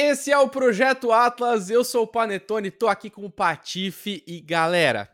Esse é o Projeto Atlas, eu sou o Panetone, tô aqui com o Patife e galera,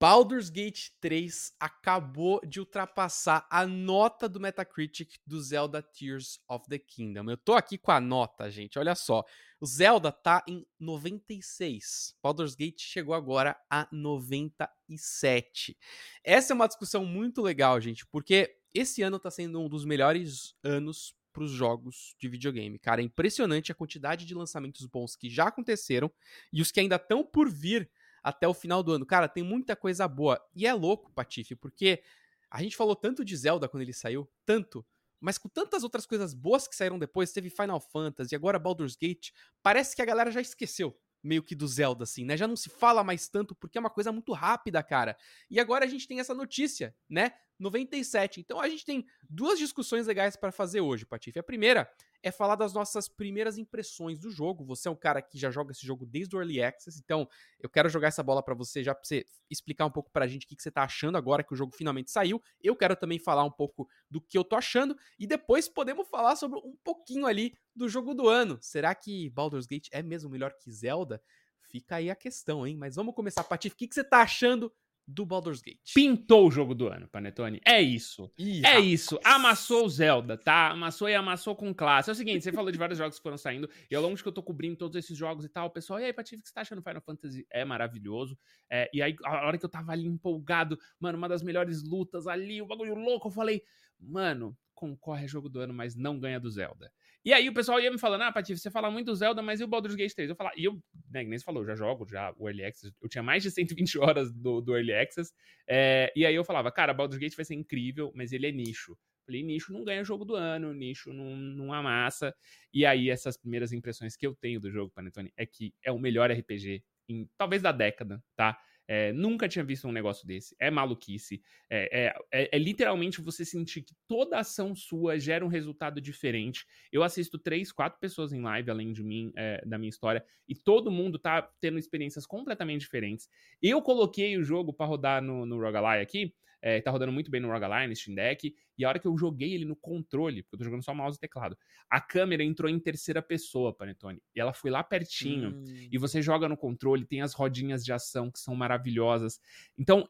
Baldur's Gate 3 acabou de ultrapassar a nota do Metacritic do Zelda Tears of the Kingdom. Eu tô aqui com a nota, gente, olha só. O Zelda tá em 96. Baldur's Gate chegou agora a 97. Essa é uma discussão muito legal, gente, porque esse ano tá sendo um dos melhores anos para os jogos de videogame. Cara, é impressionante a quantidade de lançamentos bons que já aconteceram e os que ainda estão por vir até o final do ano. Cara, tem muita coisa boa. E é louco, Patife, porque a gente falou tanto de Zelda quando ele saiu, tanto, mas com tantas outras coisas boas que saíram depois, teve Final Fantasy, agora Baldur's Gate, parece que a galera já esqueceu meio que do Zelda, assim, né? Já não se fala mais tanto porque é uma coisa muito rápida, cara. E agora a gente tem essa notícia, né? 97. Então a gente tem duas discussões legais para fazer hoje, Patife. A primeira é falar das nossas primeiras impressões do jogo. Você é um cara que já joga esse jogo desde o Early Access, então eu quero jogar essa bola para você já pra você explicar um pouco pra gente o que, que você tá achando agora que o jogo finalmente saiu. Eu quero também falar um pouco do que eu tô achando e depois podemos falar sobre um pouquinho ali do jogo do ano. Será que Baldur's Gate é mesmo melhor que Zelda? Fica aí a questão, hein? Mas vamos começar, Patife. O que, que você tá achando do Baldur's Gate. Pintou o jogo do ano, Panetone. É isso. Ih, é isso. Amassou o Zelda, tá? Amassou e amassou com classe. É o seguinte, você falou de vários jogos que foram saindo, e ao longo de que eu tô cobrindo todos esses jogos e tal, o pessoal, e aí, Patife, o que você tá achando Final Fantasy? É maravilhoso. É, e aí, a hora que eu tava ali empolgado, mano, uma das melhores lutas ali, o bagulho louco, eu falei, mano, concorre a jogo do ano, mas não ganha do Zelda. E aí o pessoal ia me falando, ah, Patife, você fala muito Zelda, mas e o Baldur's Gate 3? Eu falava, e eu, né, nem você falou, já jogo já o Early Access, eu tinha mais de 120 horas do, do Early Access, é, e aí eu falava, cara, Baldur's Gate vai ser incrível, mas ele é nicho. Falei, nicho não ganha jogo do ano, nicho não, não amassa. E aí essas primeiras impressões que eu tenho do jogo, Panetone, é que é o melhor RPG, em, talvez da década, tá? É, nunca tinha visto um negócio desse. É maluquice. É, é, é, é, literalmente você sentir que toda ação sua gera um resultado diferente. Eu assisto três, quatro pessoas em live, além de mim, é, da minha história, e todo mundo tá tendo experiências completamente diferentes. Eu coloquei o jogo para rodar no, no Rogalai aqui. É, tá rodando muito bem no Rogaline, Steam Deck. E a hora que eu joguei ele no controle, porque eu tô jogando só mouse e teclado, a câmera entrou em terceira pessoa, Panetone. E ela foi lá pertinho. Hum. E você joga no controle, tem as rodinhas de ação que são maravilhosas. Então,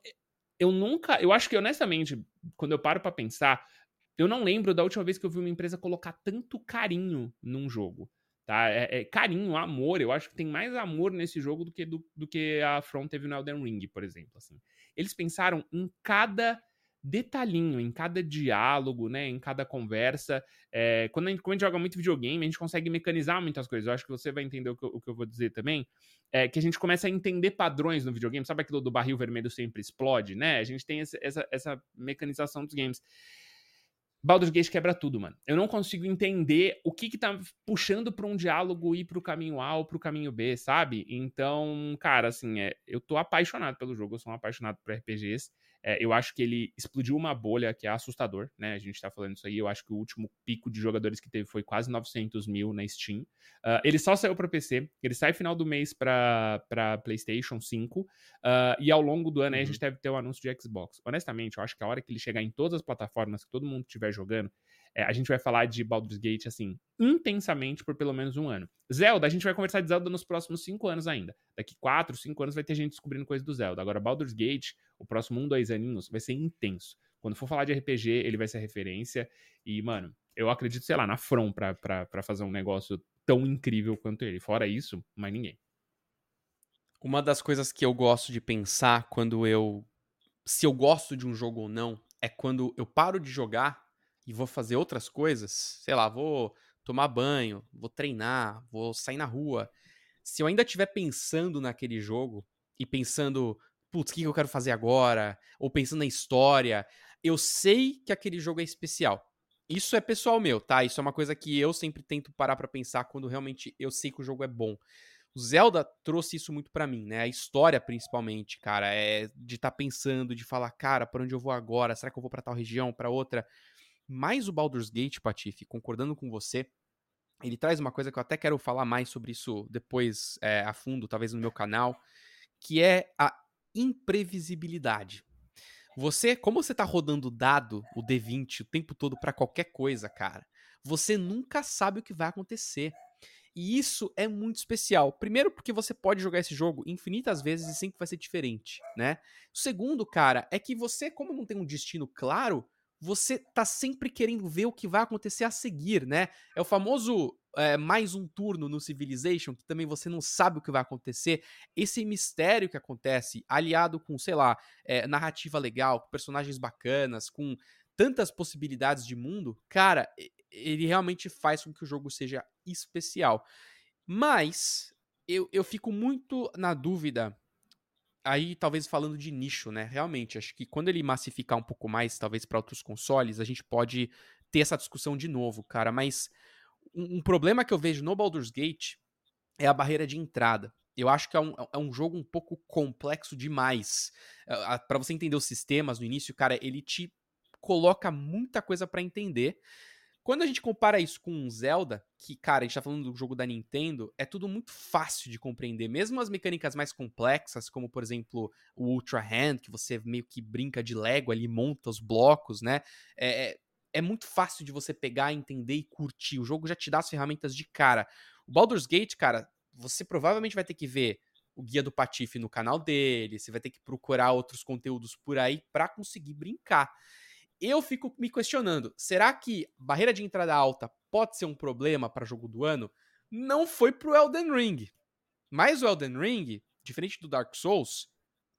eu nunca. Eu acho que, honestamente, quando eu paro para pensar, eu não lembro da última vez que eu vi uma empresa colocar tanto carinho num jogo. Tá? É, é, carinho, amor. Eu acho que tem mais amor nesse jogo do que, do, do que a From teve no Elden Ring, por exemplo. Assim. Eles pensaram em cada detalhinho, em cada diálogo, né, em cada conversa. É, quando, a gente, quando a gente joga muito videogame, a gente consegue mecanizar muitas coisas. Eu acho que você vai entender o que, eu, o que eu vou dizer também. É que a gente começa a entender padrões no videogame. Sabe aquilo do barril vermelho sempre explode, né? A gente tem essa, essa, essa mecanização dos games. Baldur's Gate quebra tudo, mano. Eu não consigo entender o que que tá puxando pra um diálogo ir pro caminho A ou pro caminho B, sabe? Então, cara, assim, é, eu tô apaixonado pelo jogo, eu sou um apaixonado por RPGs. É, eu acho que ele explodiu uma bolha que é assustador, né? A gente tá falando isso aí. Eu acho que o último pico de jogadores que teve foi quase 900 mil na Steam. Uh, ele só saiu para PC, ele sai final do mês para PlayStation 5. Uh, ah, e ao longo do ano uhum. aí a gente deve ter o um anúncio de Xbox. Honestamente, eu acho que a hora que ele chegar em todas as plataformas que todo mundo estiver jogando, é, a gente vai falar de Baldur's Gate, assim, intensamente por pelo menos um ano. Zelda, a gente vai conversar de Zelda nos próximos cinco anos ainda. Daqui quatro, cinco anos vai ter gente descobrindo coisa do Zelda. Agora, Baldur's Gate, o próximo um, dois aninhos, vai ser intenso. Quando for falar de RPG, ele vai ser referência. E, mano, eu acredito, sei lá, na From pra, pra, pra fazer um negócio tão incrível quanto ele. Fora isso, mais ninguém. Uma das coisas que eu gosto de pensar quando eu. Se eu gosto de um jogo ou não, é quando eu paro de jogar e vou fazer outras coisas, sei lá, vou tomar banho, vou treinar, vou sair na rua. Se eu ainda estiver pensando naquele jogo e pensando, putz, o que eu quero fazer agora? Ou pensando na história, eu sei que aquele jogo é especial. Isso é pessoal meu, tá? Isso é uma coisa que eu sempre tento parar para pensar quando realmente eu sei que o jogo é bom. O Zelda trouxe isso muito para mim, né? A história, principalmente, cara, é de estar tá pensando, de falar, cara, para onde eu vou agora? Será que eu vou para tal região, para outra? Mas o Baldur's Gate, Patife, concordando com você, ele traz uma coisa que eu até quero falar mais sobre isso depois é, a fundo, talvez no meu canal, que é a imprevisibilidade. Você, como você tá rodando dado, o D20, o tempo todo para qualquer coisa, cara, você nunca sabe o que vai acontecer. E isso é muito especial. Primeiro, porque você pode jogar esse jogo infinitas vezes e sempre vai ser diferente, né? Segundo, cara, é que você, como não tem um destino claro, você tá sempre querendo ver o que vai acontecer a seguir, né? É o famoso é, mais um turno no Civilization, que também você não sabe o que vai acontecer. Esse mistério que acontece, aliado com, sei lá, é, narrativa legal, com personagens bacanas, com tantas possibilidades de mundo, cara, ele realmente faz com que o jogo seja especial. Mas eu, eu fico muito na dúvida aí talvez falando de nicho, né? Realmente, acho que quando ele massificar um pouco mais, talvez para outros consoles, a gente pode ter essa discussão de novo, cara. Mas um, um, problema que eu vejo no Baldur's Gate é a barreira de entrada. Eu acho que é um, é um jogo um pouco complexo demais. para você entender os sistemas no início, cara, ele te coloca muita coisa para entender. Quando a gente compara isso com um Zelda, que, cara, a gente tá falando do jogo da Nintendo, é tudo muito fácil de compreender. Mesmo as mecânicas mais complexas, como, por exemplo, o Ultra Hand, que você meio que brinca de Lego ali, monta os blocos, né? É, é, é muito fácil de você pegar, entender e curtir. O jogo já te dá as ferramentas de cara. O Baldur's Gate, cara, você provavelmente vai ter que ver o guia do Patife no canal dele, você vai ter que procurar outros conteúdos por aí para conseguir brincar eu fico me questionando: será que barreira de entrada alta pode ser um problema para jogo do ano? Não foi pro Elden Ring. Mas o Elden Ring, diferente do Dark Souls,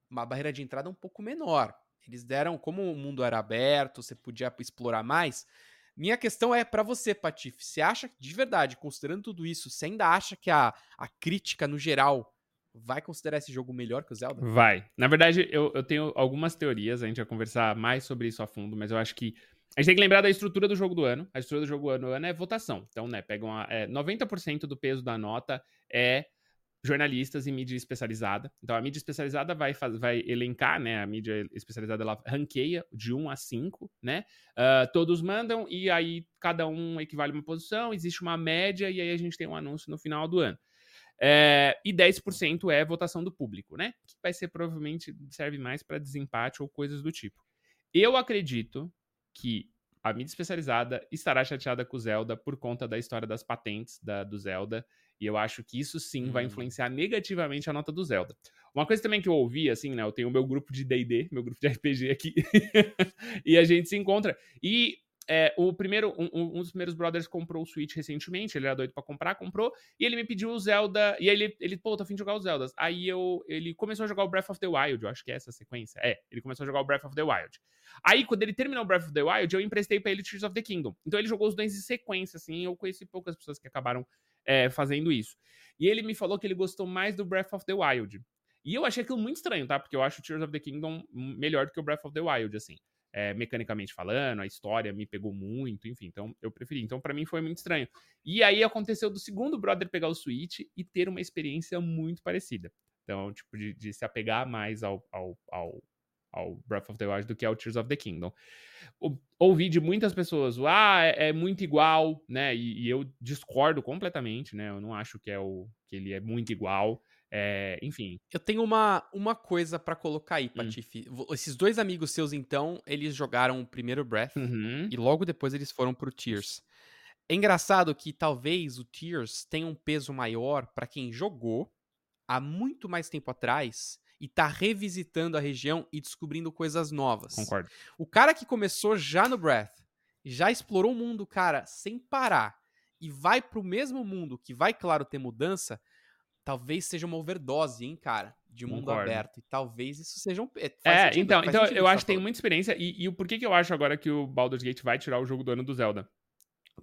uma barreira de entrada um pouco menor. Eles deram, como o mundo era aberto, você podia explorar mais. Minha questão é para você, Patife. Você acha de verdade, considerando tudo isso, você ainda acha que a, a crítica no geral vai considerar esse jogo melhor que o Zelda? Vai. Na verdade, eu, eu tenho algumas teorias, a gente vai conversar mais sobre isso a fundo, mas eu acho que a gente tem que lembrar da estrutura do jogo do ano. A estrutura do jogo do ano é votação. Então, né, pegam é, 90% do peso da nota é jornalistas e mídia especializada. Então, a mídia especializada vai, vai elencar, né? A mídia especializada, ela ranqueia de 1 a 5, né? Uh, todos mandam e aí cada um equivale uma posição, existe uma média e aí a gente tem um anúncio no final do ano. É, e 10% é votação do público, né? Que vai ser provavelmente serve mais para desempate ou coisas do tipo. Eu acredito que a mídia especializada estará chateada com o Zelda por conta da história das patentes da, do Zelda. E eu acho que isso sim hum. vai influenciar negativamente a nota do Zelda. Uma coisa também que eu ouvi, assim, né? Eu tenho o meu grupo de DD, meu grupo de RPG aqui. e a gente se encontra. E é, o primeiro, um, um, dos primeiros brothers comprou o Switch recentemente, ele era doido pra comprar, comprou, e ele me pediu o Zelda, e aí ele, ele pô, tô afim de jogar os Zeldas. Aí eu, ele começou a jogar o Breath of the Wild, eu acho que é essa sequência. É, ele começou a jogar o Breath of the Wild. Aí, quando ele terminou o Breath of the Wild, eu emprestei pra ele Tears of the Kingdom. Então ele jogou os dois em sequência, assim, eu conheci poucas pessoas que acabaram é, fazendo isso. E ele me falou que ele gostou mais do Breath of the Wild. E eu achei aquilo muito estranho, tá? Porque eu acho o Tears of the Kingdom melhor do que o Breath of the Wild, assim é, mecanicamente falando, a história me pegou muito, enfim, então eu preferi. Então, para mim foi muito estranho. E aí aconteceu do segundo brother pegar o Switch e ter uma experiência muito parecida. Então, tipo, de, de se apegar mais ao, ao, ao, ao, Breath of the Wild do que ao Tears of the Kingdom. O, ouvi de muitas pessoas, ah, é, é muito igual, né? E, e, eu discordo completamente, né? Eu não acho que, é o, que ele é muito igual. É, enfim. Eu tenho uma, uma coisa para colocar aí, hum. Patife. Hum. Esses dois amigos seus, então, eles jogaram o primeiro Breath uhum. e logo depois eles foram pro Tears. É engraçado que talvez o Tears tenha um peso maior para quem jogou há muito mais tempo atrás e tá revisitando a região e descobrindo coisas novas. Concordo. O cara que começou já no Breath, já explorou o mundo, cara, sem parar, e vai pro mesmo mundo que vai, claro, ter mudança, talvez seja uma overdose, hein, cara, de mundo Concordo. aberto. E talvez isso seja um. É, é sentido, então, então eu acho que tem muita experiência. E, e o porquê que eu acho agora que o Baldur's Gate vai tirar o jogo do ano do Zelda?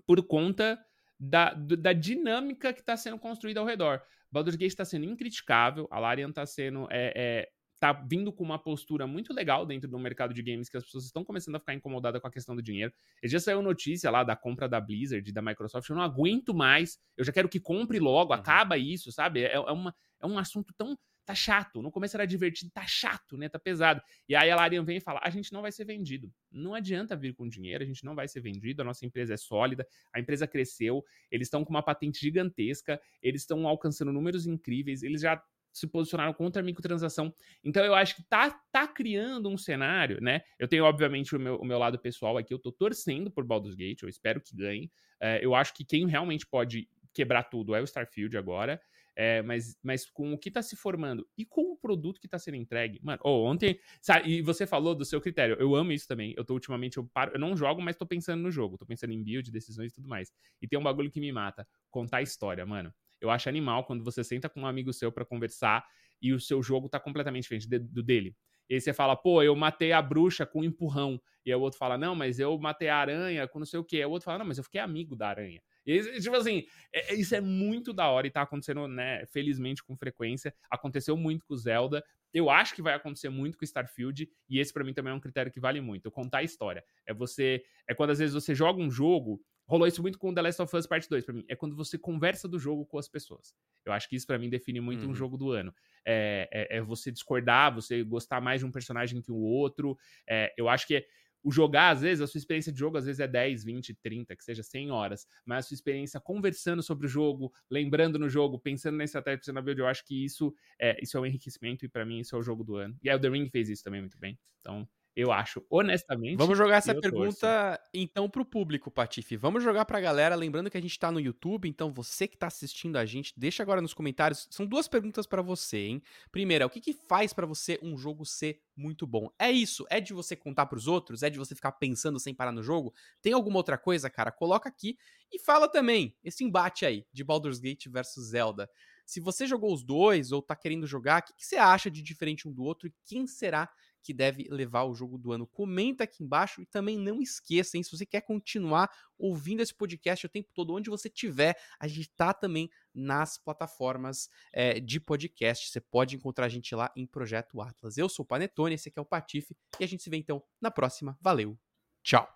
Por conta da, da dinâmica que está sendo construída ao redor. Baldur's Gate está sendo incriticável, a Larian está sendo é, é, tá vindo com uma postura muito legal dentro do mercado de games, que as pessoas estão começando a ficar incomodadas com a questão do dinheiro. E já saiu notícia lá da compra da Blizzard, da Microsoft, eu não aguento mais, eu já quero que compre logo, uhum. acaba isso, sabe? É, é, uma, é um assunto tão. Tá chato. No começo era divertido, tá chato, né? Tá pesado. E aí a Larian vem e fala: a gente não vai ser vendido. Não adianta vir com dinheiro, a gente não vai ser vendido, a nossa empresa é sólida, a empresa cresceu, eles estão com uma patente gigantesca, eles estão alcançando números incríveis, eles já se posicionaram contra a microtransação. Então eu acho que tá, tá criando um cenário, né? Eu tenho, obviamente, o meu, o meu lado pessoal aqui, eu tô torcendo por Baldur's Gate, eu espero que ganhe. É, eu acho que quem realmente pode quebrar tudo é o Starfield agora. É, mas, mas com o que tá se formando e com o produto que tá sendo entregue. Mano, oh, ontem. Sabe, e você falou do seu critério. Eu amo isso também. Eu tô ultimamente, eu paro, eu não jogo, mas tô pensando no jogo. Tô pensando em build, decisões e tudo mais. E tem um bagulho que me mata: contar história, mano. Eu acho animal quando você senta com um amigo seu para conversar e o seu jogo tá completamente diferente do dele. E aí você fala, pô, eu matei a bruxa com um empurrão. E aí o outro fala, não, mas eu matei a aranha com não sei o quê. Aí o outro fala, não, mas eu fiquei amigo da aranha. E, tipo assim, é, é, isso é muito da hora e tá acontecendo, né, felizmente com frequência. Aconteceu muito com Zelda. Eu acho que vai acontecer muito com Starfield. E esse para mim também é um critério que vale muito. Contar a história. É você. É quando às vezes você joga um jogo rolou isso muito com The Last of Us Part 2 para mim. É quando você conversa do jogo com as pessoas. Eu acho que isso para mim define muito uhum. um jogo do ano. É, é, é, você discordar, você gostar mais de um personagem que o outro. É, eu acho que o jogar, às vezes, a sua experiência de jogo, às vezes é 10, 20, 30, que seja 100 horas, mas a sua experiência conversando sobre o jogo, lembrando no jogo, pensando na estratégia, pensando na build, eu acho que isso é, isso é um enriquecimento e para mim isso é o jogo do ano. E aí o The Ring fez isso também muito bem. Então, eu acho, honestamente. Vamos jogar essa pergunta torço. então pro público, Patife. Vamos jogar pra galera, lembrando que a gente tá no YouTube, então você que tá assistindo a gente, deixa agora nos comentários. São duas perguntas para você, hein? Primeira, o que que faz para você um jogo ser muito bom? É isso? É de você contar pros outros? É de você ficar pensando sem parar no jogo? Tem alguma outra coisa, cara? Coloca aqui e fala também esse embate aí de Baldur's Gate versus Zelda. Se você jogou os dois ou tá querendo jogar, o que, que você acha de diferente um do outro e quem será que deve levar o jogo do ano. Comenta aqui embaixo e também não esqueça, hein, se você quer continuar ouvindo esse podcast o tempo todo, onde você tiver, a gente está também nas plataformas é, de podcast. Você pode encontrar a gente lá em Projeto Atlas. Eu sou o Panetone, esse aqui é o Patife e a gente se vê então na próxima. Valeu, tchau!